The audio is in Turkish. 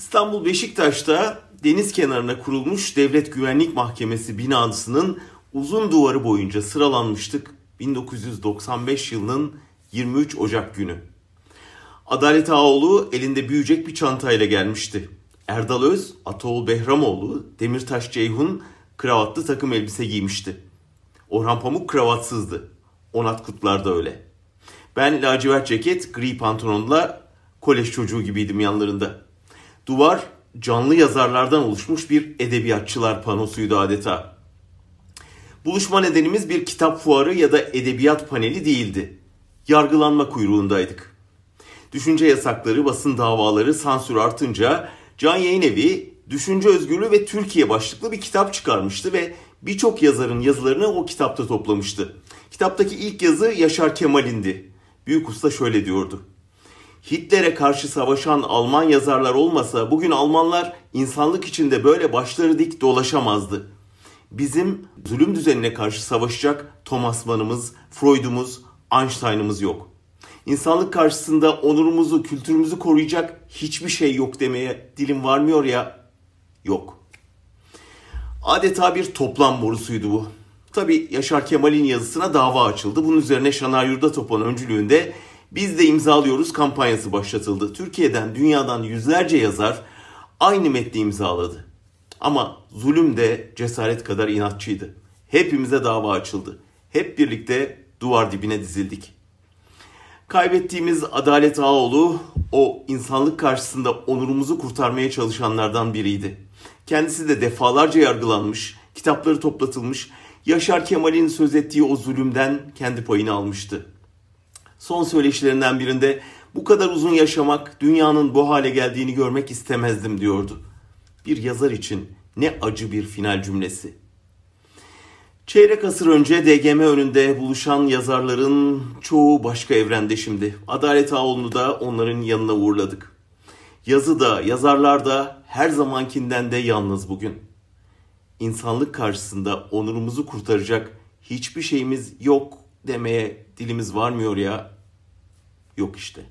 İstanbul Beşiktaş'ta deniz kenarına kurulmuş Devlet Güvenlik Mahkemesi binasının uzun duvarı boyunca sıralanmıştık 1995 yılının 23 Ocak günü. Adalet Ağoğlu elinde büyüyecek bir çantayla gelmişti. Erdal Öz, Ataol Behramoğlu, Demirtaş Ceyhun kravatlı takım elbise giymişti. Orhan Pamuk kravatsızdı. Onat Kutlar da öyle. Ben lacivert ceket, gri pantolonla kolej çocuğu gibiydim yanlarında. Duvar canlı yazarlardan oluşmuş bir edebiyatçılar panosuydu adeta. Buluşma nedenimiz bir kitap fuarı ya da edebiyat paneli değildi. Yargılanma kuyruğundaydık. Düşünce yasakları, basın davaları, sansür artınca Can Yayın Düşünce Özgürlüğü ve Türkiye başlıklı bir kitap çıkarmıştı ve birçok yazarın yazılarını o kitapta toplamıştı. Kitaptaki ilk yazı Yaşar Kemal'indi. Büyük usta şöyle diyordu. Hitler'e karşı savaşan Alman yazarlar olmasa bugün Almanlar insanlık içinde böyle başları dik dolaşamazdı. Bizim zulüm düzenine karşı savaşacak Thomas Mann'ımız, Freud'umuz, Einstein'ımız yok. İnsanlık karşısında onurumuzu, kültürümüzü koruyacak hiçbir şey yok demeye dilim varmıyor ya. Yok. Adeta bir toplam borusuydu bu. Tabi Yaşar Kemal'in yazısına dava açıldı. Bunun üzerine Şanar Yurdatopan öncülüğünde biz de imzalıyoruz kampanyası başlatıldı. Türkiye'den, dünyadan yüzlerce yazar aynı metni imzaladı. Ama zulüm de cesaret kadar inatçıydı. Hepimize dava açıldı. Hep birlikte duvar dibine dizildik. Kaybettiğimiz Adalet Ağoğlu o insanlık karşısında onurumuzu kurtarmaya çalışanlardan biriydi. Kendisi de defalarca yargılanmış, kitapları toplatılmış, Yaşar Kemal'in söz ettiği o zulümden kendi payını almıştı. Son söyleşilerinden birinde bu kadar uzun yaşamak, dünyanın bu hale geldiğini görmek istemezdim diyordu. Bir yazar için ne acı bir final cümlesi. Çeyrek asır önce DGM önünde buluşan yazarların çoğu başka evrende şimdi. Adalet Ağoğlu'nu da onların yanına uğurladık. Yazı da, yazarlar da her zamankinden de yalnız bugün. İnsanlık karşısında onurumuzu kurtaracak hiçbir şeyimiz yok demeye dilimiz varmıyor ya. Yok işte.